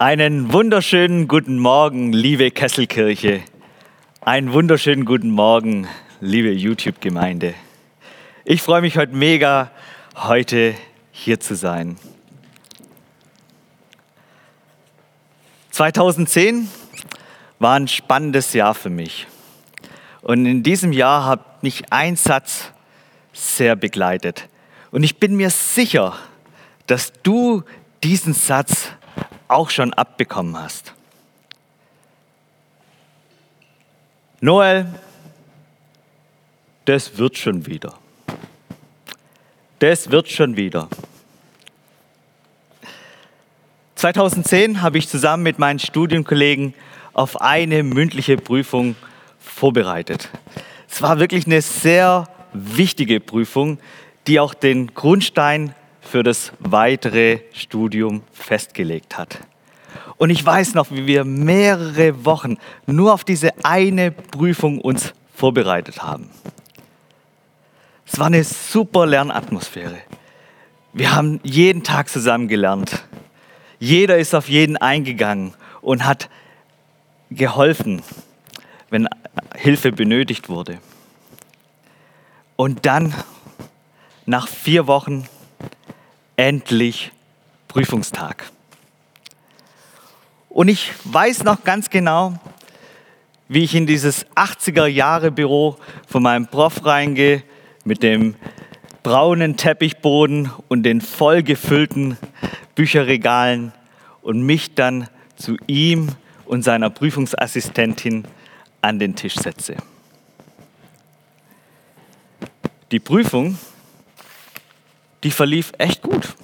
Einen wunderschönen guten Morgen, liebe Kesselkirche. Einen wunderschönen guten Morgen, liebe YouTube-Gemeinde. Ich freue mich heute mega, heute hier zu sein. 2010 war ein spannendes Jahr für mich. Und in diesem Jahr hat mich ein Satz sehr begleitet. Und ich bin mir sicher, dass du diesen Satz auch schon abbekommen hast. Noel, das wird schon wieder. Das wird schon wieder. 2010 habe ich zusammen mit meinen Studienkollegen auf eine mündliche Prüfung vorbereitet. Es war wirklich eine sehr wichtige Prüfung, die auch den Grundstein für das weitere Studium festgelegt hat. Und ich weiß noch, wie wir mehrere Wochen nur auf diese eine Prüfung uns vorbereitet haben. Es war eine super Lernatmosphäre. Wir haben jeden Tag zusammen gelernt. Jeder ist auf jeden eingegangen und hat geholfen, wenn Hilfe benötigt wurde. Und dann, nach vier Wochen, endlich Prüfungstag. Und ich weiß noch ganz genau, wie ich in dieses 80er Jahre Büro von meinem Prof reingehe mit dem braunen Teppichboden und den vollgefüllten Bücherregalen und mich dann zu ihm und seiner Prüfungsassistentin an den Tisch setze. Die Prüfung die verlief echt gut.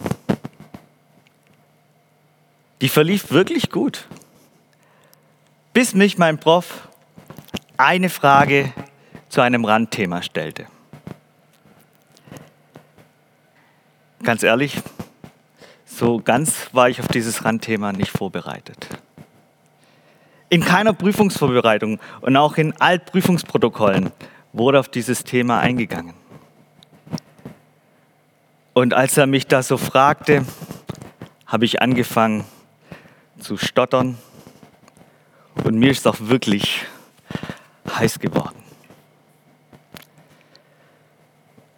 Die verlief wirklich gut. Bis mich mein Prof eine Frage zu einem Randthema stellte. Ganz ehrlich, so ganz war ich auf dieses Randthema nicht vorbereitet. In keiner Prüfungsvorbereitung und auch in Altprüfungsprotokollen wurde auf dieses Thema eingegangen. Und als er mich da so fragte, habe ich angefangen zu stottern und mir ist auch wirklich heiß geworden.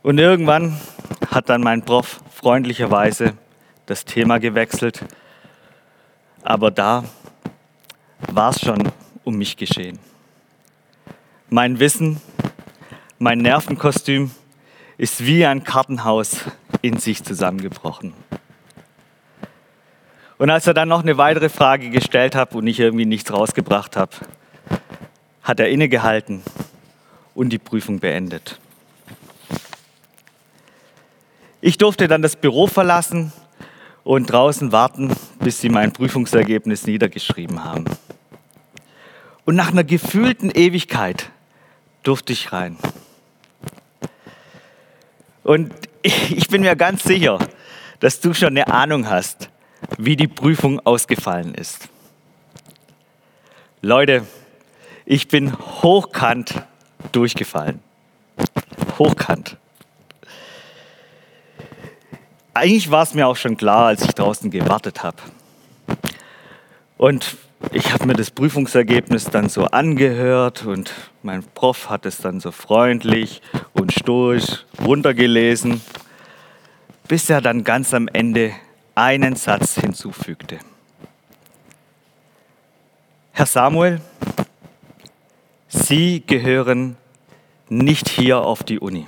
Und irgendwann hat dann mein Prof freundlicherweise das Thema gewechselt, aber da war es schon um mich geschehen. Mein Wissen, mein Nervenkostüm ist wie ein Kartenhaus in sich zusammengebrochen. Und als er dann noch eine weitere Frage gestellt hat und ich irgendwie nichts rausgebracht habe, hat er innegehalten und die Prüfung beendet. Ich durfte dann das Büro verlassen und draußen warten, bis sie mein Prüfungsergebnis niedergeschrieben haben. Und nach einer gefühlten Ewigkeit durfte ich rein. Und ich bin mir ganz sicher, dass du schon eine Ahnung hast, wie die Prüfung ausgefallen ist. Leute, ich bin hochkant durchgefallen. Hochkant. Eigentlich war es mir auch schon klar, als ich draußen gewartet habe. Und ich habe mir das Prüfungsergebnis dann so angehört und mein Prof hat es dann so freundlich und stoisch runtergelesen, bis er dann ganz am Ende einen Satz hinzufügte. Herr Samuel, Sie gehören nicht hier auf die Uni.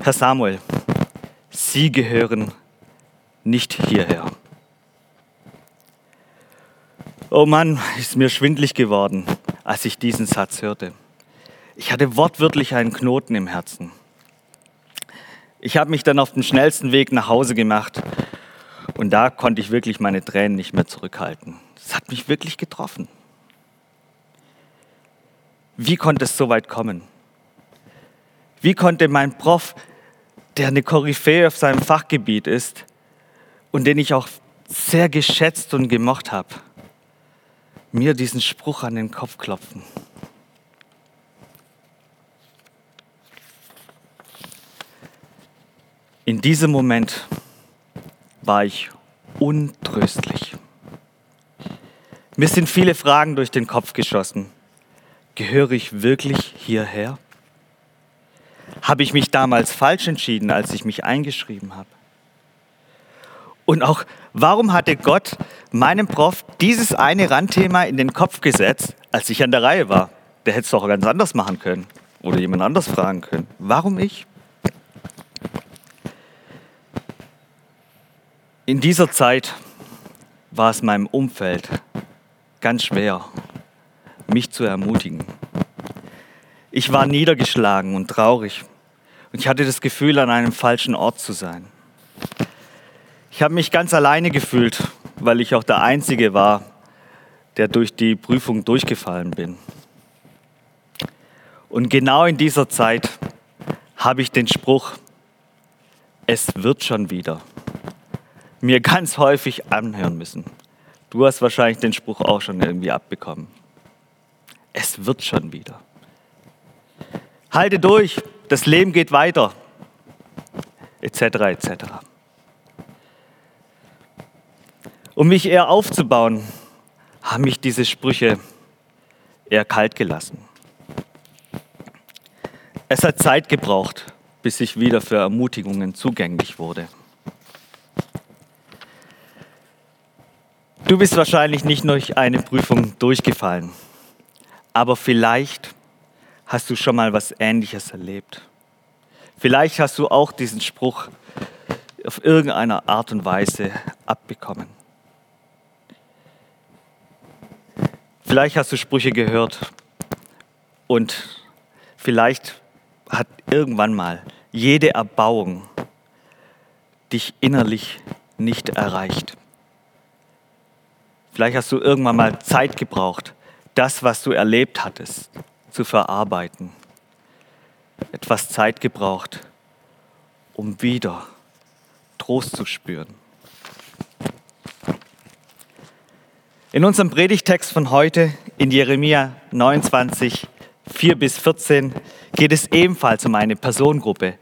Herr Samuel, Sie gehören nicht hierher. Oh Mann, ist mir schwindlig geworden, als ich diesen Satz hörte. Ich hatte wortwörtlich einen Knoten im Herzen. Ich habe mich dann auf den schnellsten Weg nach Hause gemacht und da konnte ich wirklich meine Tränen nicht mehr zurückhalten. Das hat mich wirklich getroffen. Wie konnte es so weit kommen? Wie konnte mein Prof, der eine Koryphäe auf seinem Fachgebiet ist und den ich auch sehr geschätzt und gemocht habe, mir diesen Spruch an den Kopf klopfen. In diesem Moment war ich untröstlich. Mir sind viele Fragen durch den Kopf geschossen. Gehöre ich wirklich hierher? Habe ich mich damals falsch entschieden, als ich mich eingeschrieben habe? Und auch, warum hatte Gott meinem Prof dieses eine Randthema in den Kopf gesetzt, als ich an der Reihe war? Der hätte es doch ganz anders machen können oder jemand anders fragen können. Warum ich? In dieser Zeit war es meinem Umfeld ganz schwer, mich zu ermutigen. Ich war niedergeschlagen und traurig und ich hatte das Gefühl, an einem falschen Ort zu sein. Ich habe mich ganz alleine gefühlt, weil ich auch der Einzige war, der durch die Prüfung durchgefallen bin. Und genau in dieser Zeit habe ich den Spruch, es wird schon wieder, mir ganz häufig anhören müssen. Du hast wahrscheinlich den Spruch auch schon irgendwie abbekommen. Es wird schon wieder. Halte durch, das Leben geht weiter, etc. etc. Um mich eher aufzubauen, haben mich diese Sprüche eher kalt gelassen. Es hat Zeit gebraucht, bis ich wieder für Ermutigungen zugänglich wurde. Du bist wahrscheinlich nicht durch eine Prüfung durchgefallen, aber vielleicht hast du schon mal was Ähnliches erlebt. Vielleicht hast du auch diesen Spruch auf irgendeine Art und Weise abbekommen. Vielleicht hast du Sprüche gehört und vielleicht hat irgendwann mal jede Erbauung dich innerlich nicht erreicht. Vielleicht hast du irgendwann mal Zeit gebraucht, das, was du erlebt hattest, zu verarbeiten. Etwas Zeit gebraucht, um wieder Trost zu spüren. In unserem Predigtext von heute in Jeremia 29, 4 bis 14 geht es ebenfalls um eine Personengruppe,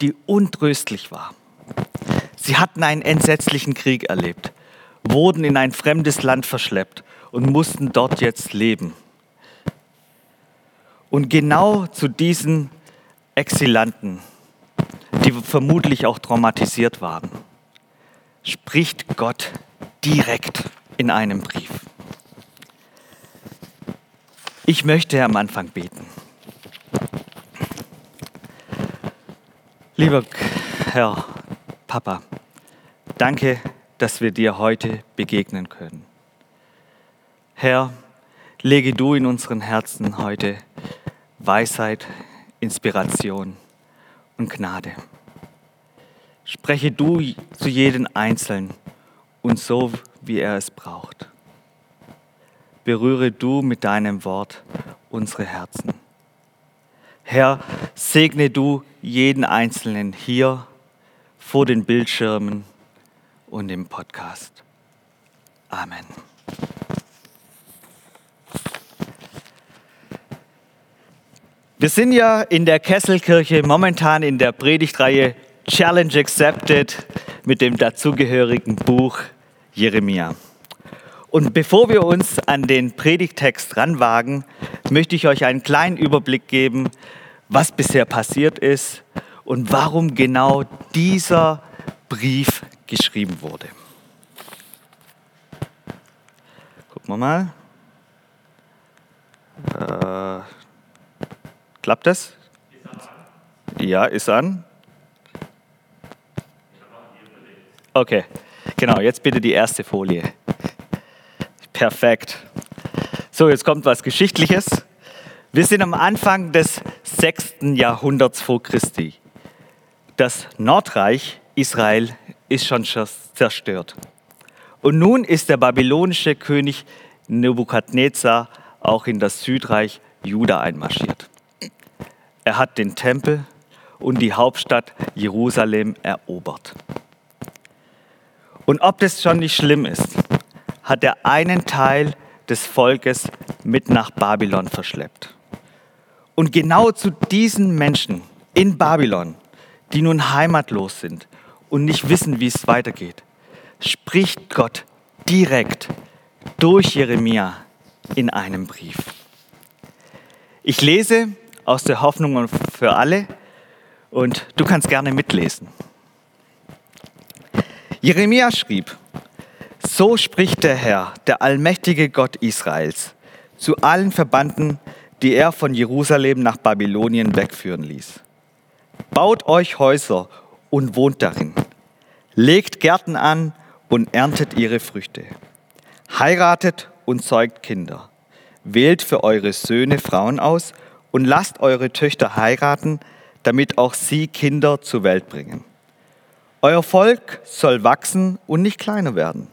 die untröstlich war. Sie hatten einen entsetzlichen Krieg erlebt, wurden in ein fremdes Land verschleppt und mussten dort jetzt leben. Und genau zu diesen Exilanten, die vermutlich auch traumatisiert waren, spricht Gott direkt in einem Brief. Ich möchte am Anfang beten. Lieber Herr, Papa, danke, dass wir dir heute begegnen können. Herr, lege du in unseren Herzen heute Weisheit, Inspiration und Gnade. Spreche du zu jedem Einzelnen und so, wie er es braucht. Berühre du mit deinem Wort unsere Herzen. Herr, segne du jeden Einzelnen hier vor den Bildschirmen und im Podcast. Amen. Wir sind ja in der Kesselkirche momentan in der Predigtreihe Challenge Accepted mit dem dazugehörigen Buch Jeremia. Und bevor wir uns an den Predigtext ranwagen, möchte ich euch einen kleinen Überblick geben, was bisher passiert ist und warum genau dieser Brief geschrieben wurde. Gucken wir mal. Äh, klappt das? Ja, ist an. Okay, genau, jetzt bitte die erste Folie. Perfekt. So, jetzt kommt was Geschichtliches. Wir sind am Anfang des 6. Jahrhunderts vor Christi. Das Nordreich Israel ist schon zerstört. Und nun ist der babylonische König Nebukadnezar auch in das Südreich Juda einmarschiert. Er hat den Tempel und die Hauptstadt Jerusalem erobert. Und ob das schon nicht schlimm ist, hat er einen Teil des Volkes mit nach Babylon verschleppt. Und genau zu diesen Menschen in Babylon, die nun heimatlos sind und nicht wissen, wie es weitergeht, spricht Gott direkt durch Jeremia in einem Brief. Ich lese aus der Hoffnung für alle und du kannst gerne mitlesen. Jeremia schrieb, so spricht der Herr, der allmächtige Gott Israels, zu allen Verbannten, die er von Jerusalem nach Babylonien wegführen ließ. Baut euch Häuser und wohnt darin. Legt Gärten an und erntet ihre Früchte. Heiratet und zeugt Kinder. Wählt für eure Söhne Frauen aus und lasst eure Töchter heiraten, damit auch sie Kinder zur Welt bringen. Euer Volk soll wachsen und nicht kleiner werden.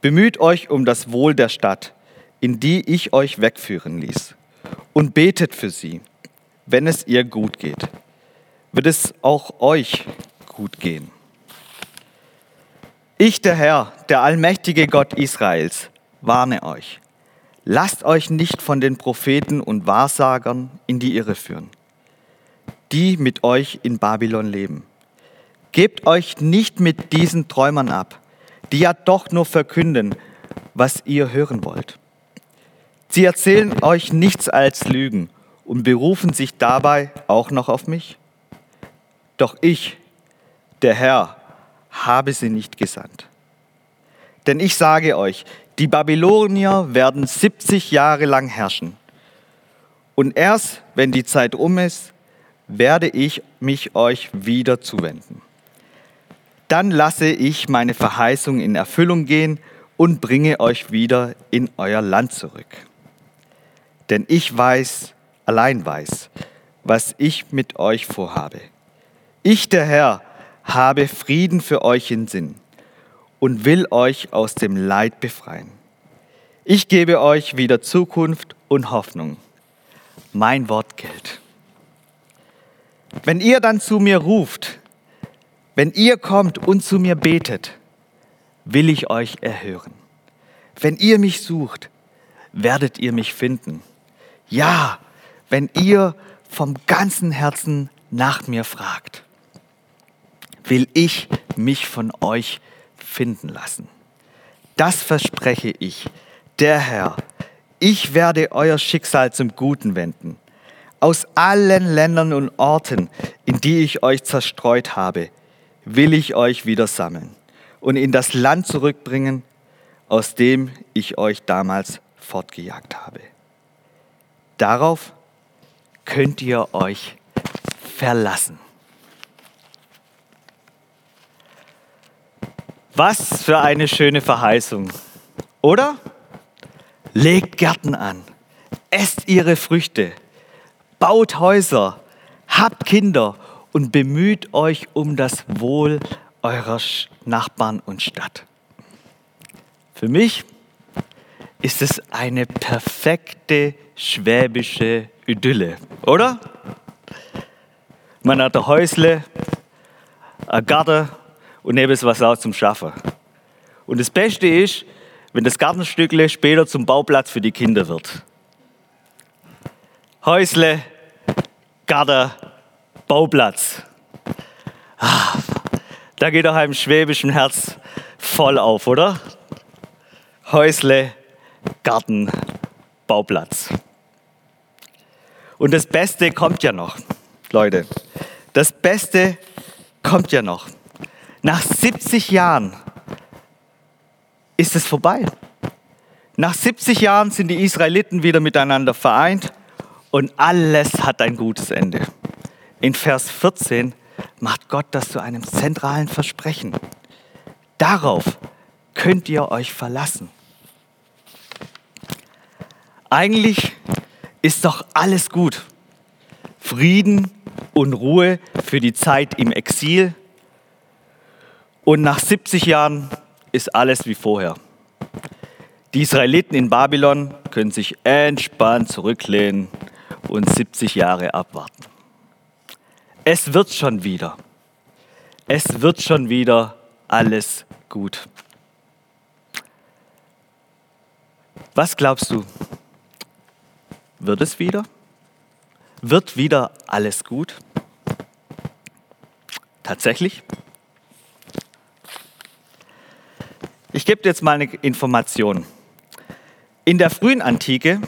Bemüht euch um das Wohl der Stadt, in die ich euch wegführen ließ, und betet für sie. Wenn es ihr gut geht, wird es auch euch gut gehen. Ich, der Herr, der allmächtige Gott Israels, warne euch. Lasst euch nicht von den Propheten und Wahrsagern in die Irre führen, die mit euch in Babylon leben. Gebt euch nicht mit diesen Träumern ab, die ja doch nur verkünden, was ihr hören wollt. Sie erzählen euch nichts als Lügen und berufen sich dabei auch noch auf mich. Doch ich, der Herr, habe sie nicht gesandt. Denn ich sage euch, die Babylonier werden 70 Jahre lang herrschen. Und erst wenn die Zeit um ist, werde ich mich euch wieder zuwenden. Dann lasse ich meine Verheißung in Erfüllung gehen und bringe euch wieder in euer Land zurück. Denn ich weiß, allein weiß, was ich mit euch vorhabe. Ich, der Herr, habe Frieden für euch in Sinn und will euch aus dem Leid befreien. Ich gebe euch wieder Zukunft und Hoffnung. Mein Wort gilt. Wenn ihr dann zu mir ruft, wenn ihr kommt und zu mir betet, will ich euch erhören. Wenn ihr mich sucht, werdet ihr mich finden. Ja, wenn ihr vom ganzen Herzen nach mir fragt, will ich mich von euch finden lassen. Das verspreche ich, der Herr. Ich werde euer Schicksal zum Guten wenden. Aus allen Ländern und Orten, in die ich euch zerstreut habe, will ich euch wieder sammeln und in das Land zurückbringen, aus dem ich euch damals fortgejagt habe. Darauf könnt ihr euch verlassen. Was für eine schöne Verheißung, oder? Legt Gärten an, esst ihre Früchte, baut Häuser, habt Kinder und bemüht euch um das Wohl eurer Nachbarn und Stadt. Für mich ist es eine perfekte schwäbische Idylle, oder? Man hat ein Häusle, ein Garten und neben es was auch zum Schaffen. Und das Beste ist, wenn das Gartenstückle später zum Bauplatz für die Kinder wird. Häusle, Garten, Bauplatz. Ah, da geht doch einem schwäbischen Herz voll auf, oder? Häusle, Garten, Bauplatz. Und das Beste kommt ja noch, Leute. Das Beste kommt ja noch. Nach 70 Jahren ist es vorbei. Nach 70 Jahren sind die Israeliten wieder miteinander vereint und alles hat ein gutes Ende. In Vers 14 macht Gott das zu einem zentralen Versprechen. Darauf könnt ihr euch verlassen. Eigentlich ist doch alles gut. Frieden und Ruhe für die Zeit im Exil. Und nach 70 Jahren ist alles wie vorher. Die Israeliten in Babylon können sich entspannt zurücklehnen und 70 Jahre abwarten. Es wird schon wieder. Es wird schon wieder alles gut. Was glaubst du? Wird es wieder? Wird wieder alles gut? Tatsächlich? Ich gebe dir jetzt mal eine Information. In der frühen Antike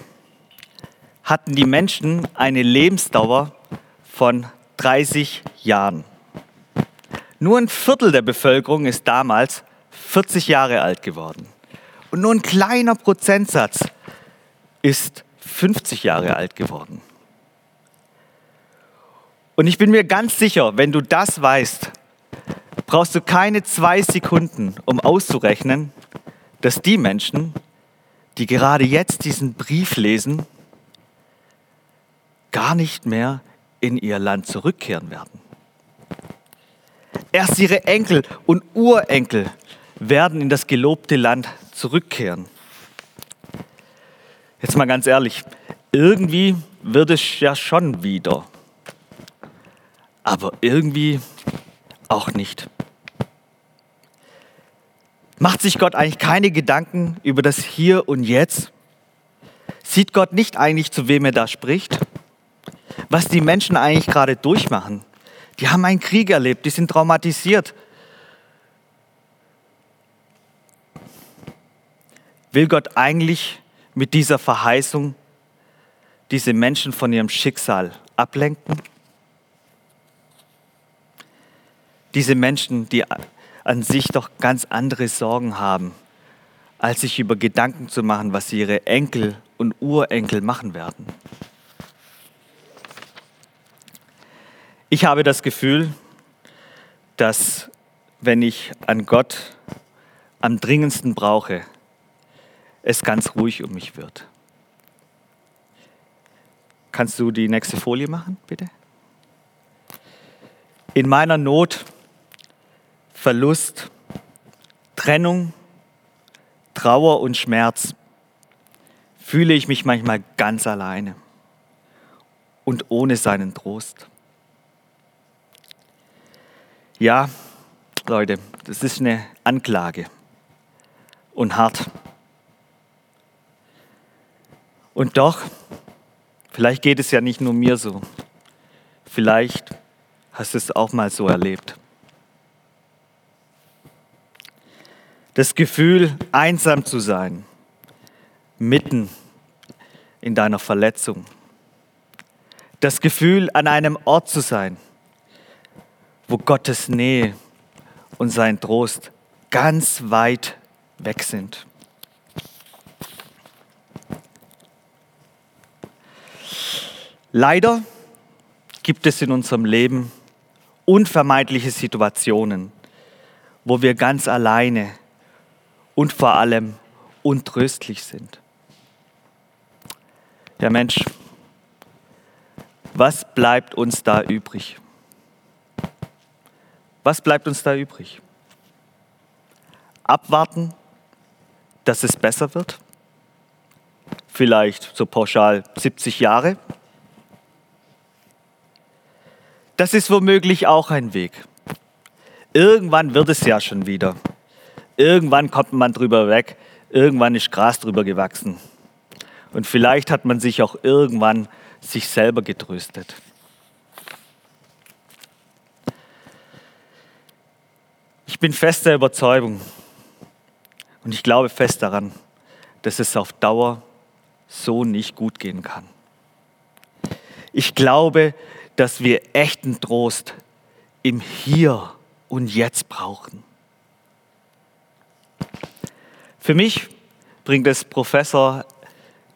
hatten die Menschen eine Lebensdauer von 30 Jahren. Nur ein Viertel der Bevölkerung ist damals 40 Jahre alt geworden. Und nur ein kleiner Prozentsatz ist 50 Jahre alt geworden. Und ich bin mir ganz sicher, wenn du das weißt, brauchst du keine zwei Sekunden, um auszurechnen, dass die Menschen, die gerade jetzt diesen Brief lesen, gar nicht mehr in ihr Land zurückkehren werden. Erst ihre Enkel und Urenkel werden in das gelobte Land zurückkehren. Jetzt mal ganz ehrlich, irgendwie wird es ja schon wieder, aber irgendwie auch nicht. Macht sich Gott eigentlich keine Gedanken über das Hier und Jetzt? Sieht Gott nicht eigentlich, zu wem er da spricht? Was die Menschen eigentlich gerade durchmachen? Die haben einen Krieg erlebt, die sind traumatisiert. Will Gott eigentlich mit dieser Verheißung diese Menschen von ihrem Schicksal ablenken? Diese Menschen, die an sich doch ganz andere Sorgen haben, als sich über Gedanken zu machen, was ihre Enkel und Urenkel machen werden. Ich habe das Gefühl, dass wenn ich an Gott am dringendsten brauche, es ganz ruhig um mich wird. Kannst du die nächste Folie machen, bitte? In meiner Not Verlust, Trennung, Trauer und Schmerz fühle ich mich manchmal ganz alleine und ohne seinen Trost. Ja, Leute, das ist eine Anklage und hart. Und doch, vielleicht geht es ja nicht nur mir so. Vielleicht hast du es auch mal so erlebt. Das Gefühl, einsam zu sein, mitten in deiner Verletzung. Das Gefühl, an einem Ort zu sein, wo Gottes Nähe und sein Trost ganz weit weg sind. Leider gibt es in unserem Leben unvermeidliche Situationen, wo wir ganz alleine und vor allem untröstlich sind. Ja Mensch, was bleibt uns da übrig? Was bleibt uns da übrig? Abwarten, dass es besser wird? Vielleicht so pauschal 70 Jahre? Das ist womöglich auch ein Weg. Irgendwann wird es ja schon wieder. Irgendwann kommt man drüber weg, irgendwann ist Gras drüber gewachsen. Und vielleicht hat man sich auch irgendwann sich selber getröstet. Bin fest der Überzeugung und ich glaube fest daran, dass es auf Dauer so nicht gut gehen kann. Ich glaube, dass wir echten Trost im Hier und Jetzt brauchen. Für mich bringt es Professor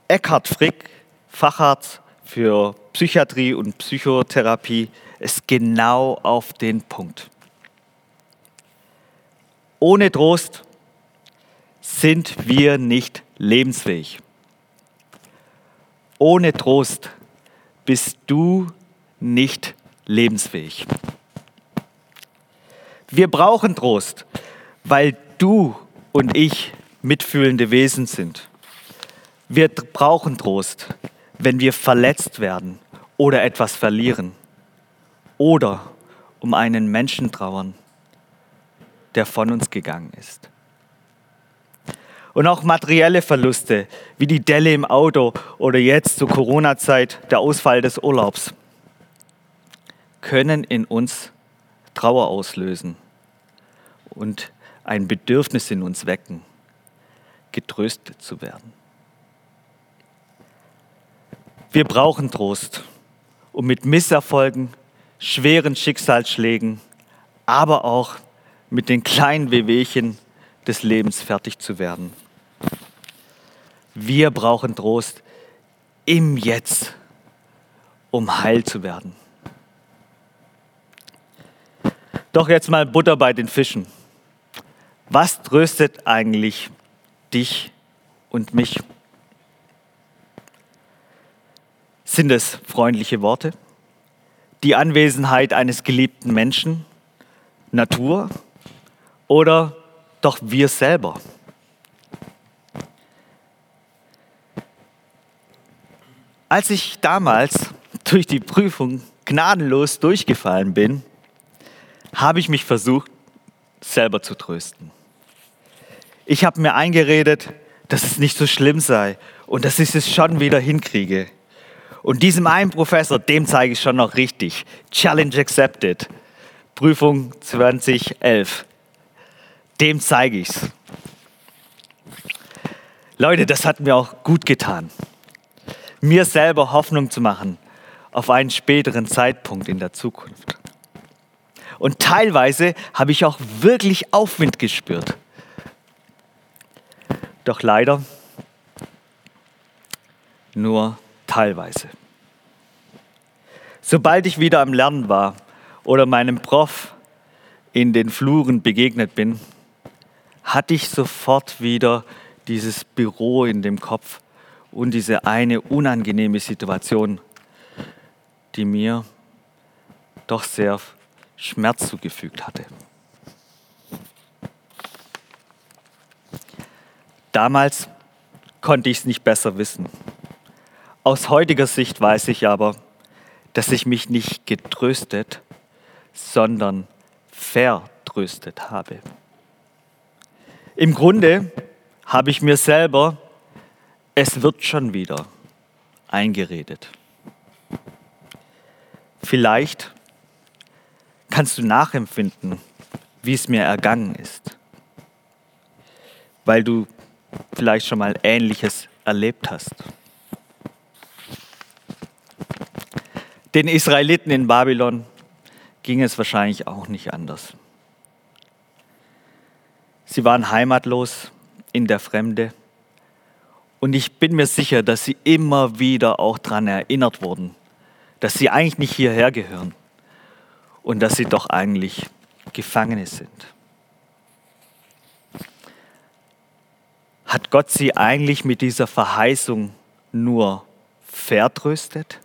Eckhard Frick, Facharzt für Psychiatrie und Psychotherapie, es genau auf den Punkt. Ohne Trost sind wir nicht lebensfähig. Ohne Trost bist du nicht lebensfähig. Wir brauchen Trost, weil du und ich mitfühlende Wesen sind. Wir brauchen Trost, wenn wir verletzt werden oder etwas verlieren oder um einen Menschen trauern, der von uns gegangen ist. Und auch materielle Verluste, wie die Delle im Auto oder jetzt zur Corona-Zeit der Ausfall des Urlaubs, können in uns Trauer auslösen und ein Bedürfnis in uns wecken, getröstet zu werden. Wir brauchen Trost, um mit Misserfolgen, schweren Schicksalsschlägen, aber auch mit den kleinen Wehwehchen des Lebens fertig zu werden. Wir brauchen Trost im Jetzt, um heil zu werden. Doch jetzt mal Butter bei den Fischen. Was tröstet eigentlich dich und mich? Sind es freundliche Worte? Die Anwesenheit eines geliebten Menschen? Natur? Oder doch wir selber? Als ich damals durch die Prüfung gnadenlos durchgefallen bin, habe ich mich versucht, selber zu trösten. Ich habe mir eingeredet, dass es nicht so schlimm sei und dass ich es schon wieder hinkriege. Und diesem einen Professor, dem zeige ich schon noch richtig. Challenge accepted. Prüfung 2011. Dem zeige ich es. Leute, das hat mir auch gut getan. Mir selber Hoffnung zu machen auf einen späteren Zeitpunkt in der Zukunft. Und teilweise habe ich auch wirklich Aufwind gespürt. Doch leider nur teilweise. Sobald ich wieder am Lernen war oder meinem Prof in den Fluren begegnet bin, hatte ich sofort wieder dieses Büro in dem Kopf und diese eine unangenehme Situation, die mir doch sehr Schmerz zugefügt hatte. Damals konnte ich es nicht besser wissen. Aus heutiger Sicht weiß ich aber, dass ich mich nicht getröstet, sondern vertröstet habe. Im Grunde habe ich mir selber, es wird schon wieder, eingeredet. Vielleicht kannst du nachempfinden, wie es mir ergangen ist, weil du vielleicht schon mal Ähnliches erlebt hast. Den Israeliten in Babylon ging es wahrscheinlich auch nicht anders. Sie waren heimatlos in der Fremde und ich bin mir sicher, dass sie immer wieder auch daran erinnert wurden, dass sie eigentlich nicht hierher gehören und dass sie doch eigentlich Gefangene sind. Hat Gott sie eigentlich mit dieser Verheißung nur vertröstet?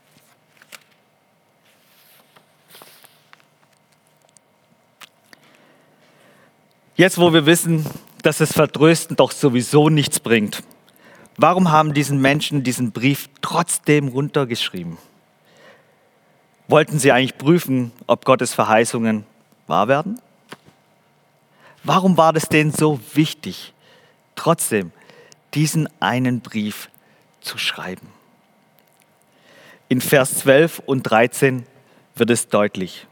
Jetzt, wo wir wissen, dass das Vertrösten doch sowieso nichts bringt, warum haben diesen Menschen diesen Brief trotzdem runtergeschrieben? Wollten sie eigentlich prüfen, ob Gottes Verheißungen wahr werden? Warum war das denen so wichtig, trotzdem diesen einen Brief zu schreiben? In Vers 12 und 13 wird es deutlich.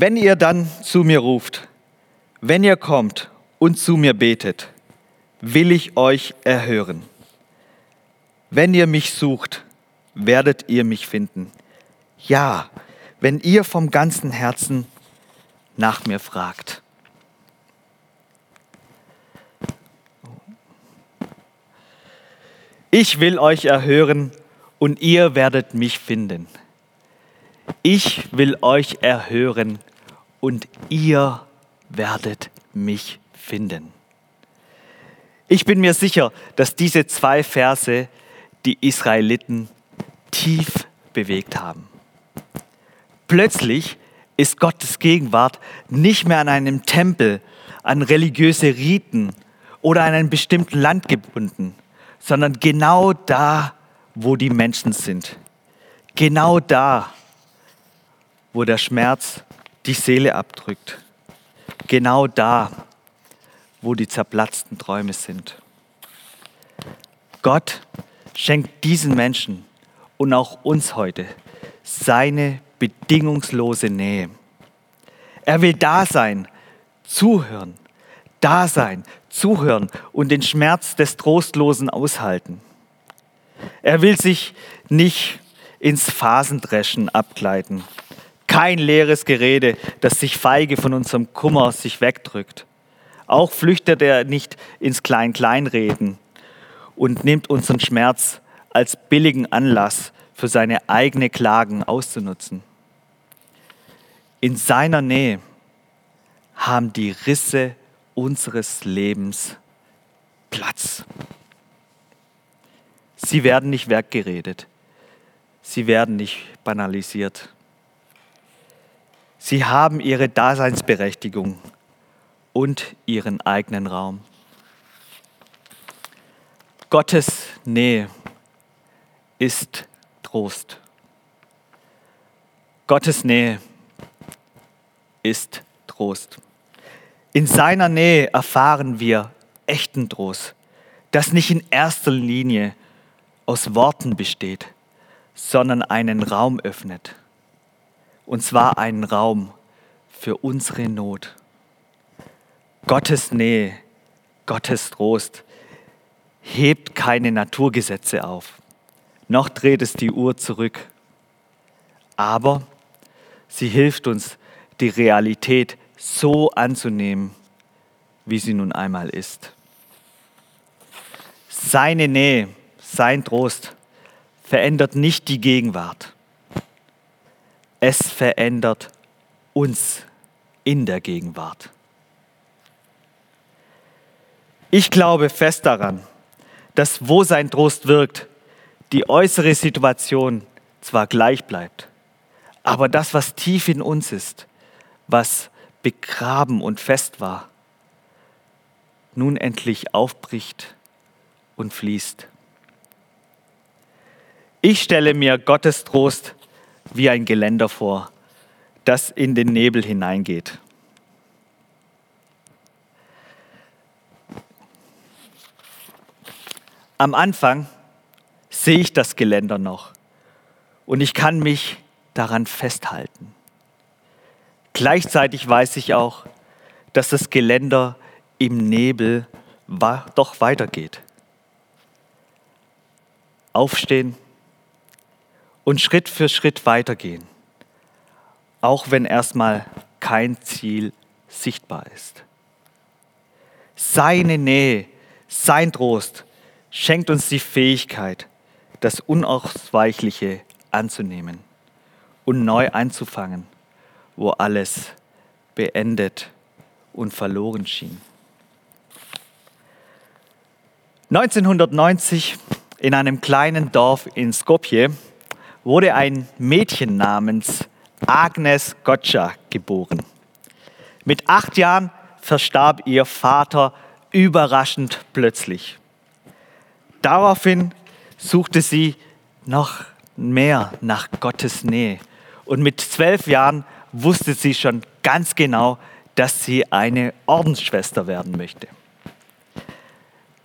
Wenn ihr dann zu mir ruft, wenn ihr kommt und zu mir betet, will ich euch erhören. Wenn ihr mich sucht, werdet ihr mich finden. Ja, wenn ihr vom ganzen Herzen nach mir fragt. Ich will euch erhören und ihr werdet mich finden. Ich will euch erhören und ihr werdet mich finden. Ich bin mir sicher, dass diese zwei Verse die Israeliten tief bewegt haben. Plötzlich ist Gottes Gegenwart nicht mehr an einem Tempel, an religiöse Riten oder an einem bestimmten Land gebunden, sondern genau da, wo die Menschen sind. Genau da, wo der Schmerz die Seele abdrückt. Genau da, wo die zerplatzten Träume sind. Gott schenkt diesen Menschen und auch uns heute seine bedingungslose Nähe. Er will da sein, zuhören, da sein, zuhören und den Schmerz des Trostlosen aushalten. Er will sich nicht ins Phasendreschen abgleiten. Kein leeres Gerede, das sich feige von unserem Kummer sich wegdrückt. Auch flüchtet er nicht ins Klein-Kleinreden und nimmt unseren Schmerz als billigen Anlass für seine eigene Klagen auszunutzen. In seiner Nähe haben die Risse unseres Lebens Platz. Sie werden nicht weggeredet. Sie werden nicht banalisiert. Sie haben ihre Daseinsberechtigung und ihren eigenen Raum. Gottes Nähe ist Trost. Gottes Nähe ist Trost. In seiner Nähe erfahren wir echten Trost, das nicht in erster Linie aus Worten besteht, sondern einen Raum öffnet. Und zwar einen Raum für unsere Not. Gottes Nähe, Gottes Trost hebt keine Naturgesetze auf, noch dreht es die Uhr zurück. Aber sie hilft uns, die Realität so anzunehmen, wie sie nun einmal ist. Seine Nähe, sein Trost verändert nicht die Gegenwart. Es verändert uns in der Gegenwart. Ich glaube fest daran, dass wo sein Trost wirkt, die äußere Situation zwar gleich bleibt, aber das, was tief in uns ist, was begraben und fest war, nun endlich aufbricht und fließt. Ich stelle mir Gottes Trost wie ein Geländer vor, das in den Nebel hineingeht. Am Anfang sehe ich das Geländer noch und ich kann mich daran festhalten. Gleichzeitig weiß ich auch, dass das Geländer im Nebel doch weitergeht. Aufstehen, und Schritt für Schritt weitergehen, auch wenn erstmal kein Ziel sichtbar ist. Seine Nähe, sein Trost schenkt uns die Fähigkeit, das Unausweichliche anzunehmen und neu anzufangen, wo alles beendet und verloren schien. 1990 in einem kleinen Dorf in Skopje wurde ein Mädchen namens Agnes Gotcha geboren. Mit acht Jahren verstarb ihr Vater überraschend plötzlich. Daraufhin suchte sie noch mehr nach Gottes Nähe. Und mit zwölf Jahren wusste sie schon ganz genau, dass sie eine Ordensschwester werden möchte.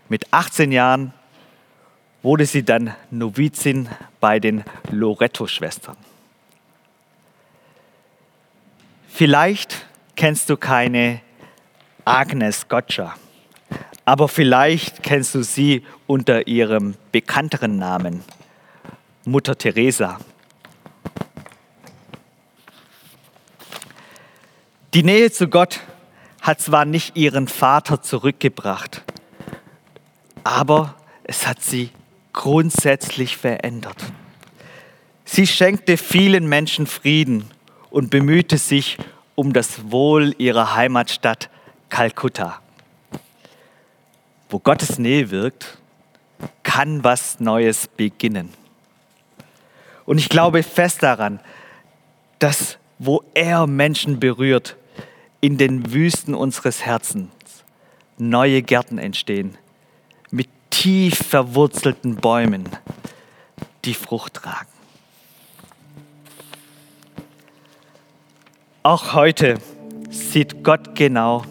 Mit 18 Jahren wurde sie dann Novizin bei den Loretto-Schwestern. Vielleicht kennst du keine Agnes Gotcha, aber vielleicht kennst du sie unter ihrem bekannteren Namen, Mutter Teresa. Die Nähe zu Gott hat zwar nicht ihren Vater zurückgebracht, aber es hat sie grundsätzlich verändert. Sie schenkte vielen Menschen Frieden und bemühte sich um das Wohl ihrer Heimatstadt Kalkutta. Wo Gottes Nähe wirkt, kann was Neues beginnen. Und ich glaube fest daran, dass wo er Menschen berührt, in den Wüsten unseres Herzens neue Gärten entstehen, tief verwurzelten Bäumen die Frucht tragen. Auch heute sieht Gott genau,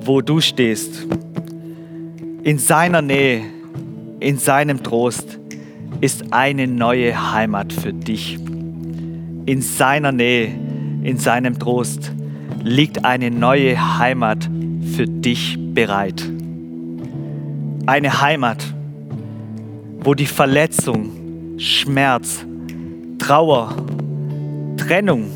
wo du stehst. In seiner Nähe, in seinem Trost ist eine neue Heimat für dich. In seiner Nähe, in seinem Trost liegt eine neue Heimat für dich bereit. Eine Heimat, wo die Verletzung, Schmerz, Trauer, Trennung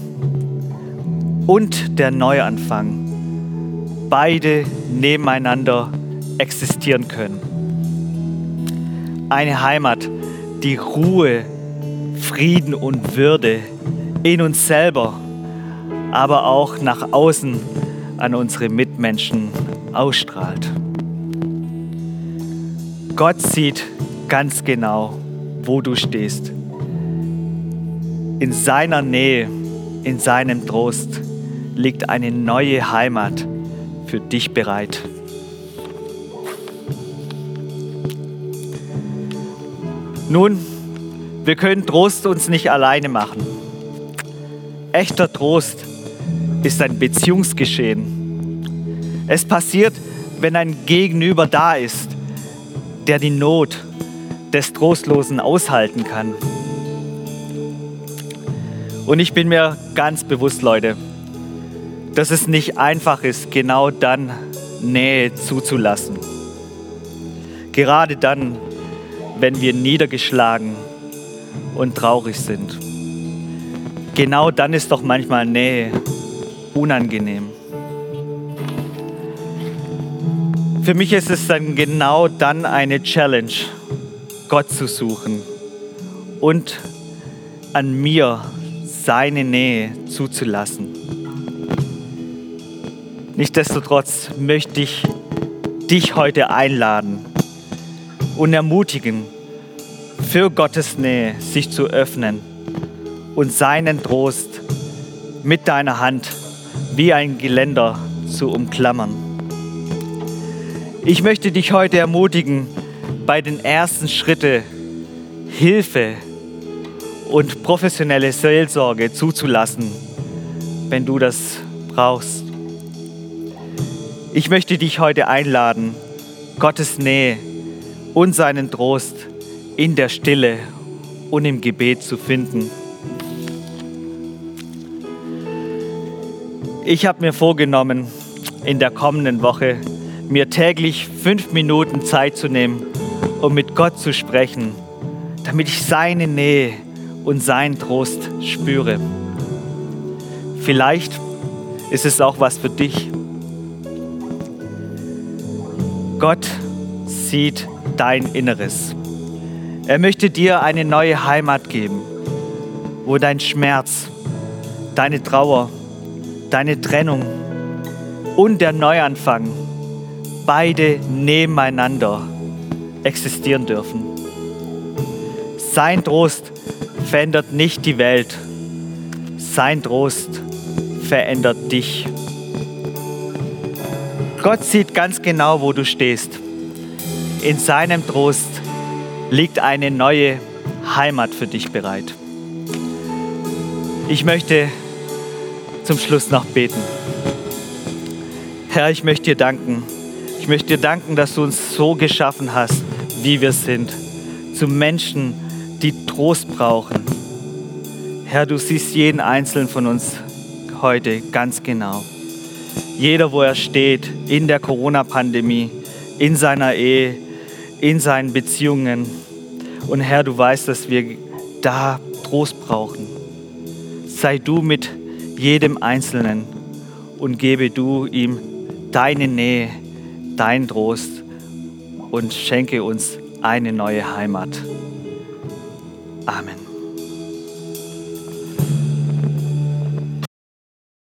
und der Neuanfang beide nebeneinander existieren können. Eine Heimat, die Ruhe, Frieden und Würde in uns selber, aber auch nach außen an unsere Mitmenschen ausstrahlt. Gott sieht ganz genau, wo du stehst. In seiner Nähe, in seinem Trost liegt eine neue Heimat für dich bereit. Nun, wir können Trost uns nicht alleine machen. Echter Trost ist ein Beziehungsgeschehen. Es passiert, wenn ein Gegenüber da ist, der die Not des Trostlosen aushalten kann. Und ich bin mir ganz bewusst, Leute, dass es nicht einfach ist, genau dann Nähe zuzulassen. Gerade dann, wenn wir niedergeschlagen und traurig sind. Genau dann ist doch manchmal Nähe unangenehm. Für mich ist es dann genau dann eine Challenge, Gott zu suchen und an mir seine Nähe zuzulassen. Nichtsdestotrotz möchte ich dich heute einladen und ermutigen, für Gottes Nähe sich zu öffnen und seinen Trost mit deiner Hand wie ein Geländer zu umklammern. Ich möchte dich heute ermutigen, bei den ersten Schritten Hilfe und professionelle Seelsorge zuzulassen, wenn du das brauchst. Ich möchte dich heute einladen, Gottes Nähe und seinen Trost in der Stille und im Gebet zu finden. Ich habe mir vorgenommen, in der kommenden Woche mir täglich fünf Minuten Zeit zu nehmen, um mit Gott zu sprechen, damit ich seine Nähe und seinen Trost spüre. Vielleicht ist es auch was für dich. Gott sieht dein Inneres. Er möchte dir eine neue Heimat geben, wo dein Schmerz, deine Trauer, deine Trennung und der Neuanfang beide nebeneinander existieren dürfen. Sein Trost verändert nicht die Welt, sein Trost verändert dich. Gott sieht ganz genau, wo du stehst. In seinem Trost liegt eine neue Heimat für dich bereit. Ich möchte zum Schluss noch beten. Herr, ich möchte dir danken. Ich möchte dir danken, dass du uns so geschaffen hast, wie wir sind. Zu Menschen, die Trost brauchen. Herr, du siehst jeden einzelnen von uns heute ganz genau. Jeder, wo er steht, in der Corona-Pandemie, in seiner Ehe, in seinen Beziehungen. Und Herr, du weißt, dass wir da Trost brauchen. Sei du mit jedem Einzelnen und gebe du ihm deine Nähe, dein Trost und schenke uns eine neue Heimat. Amen.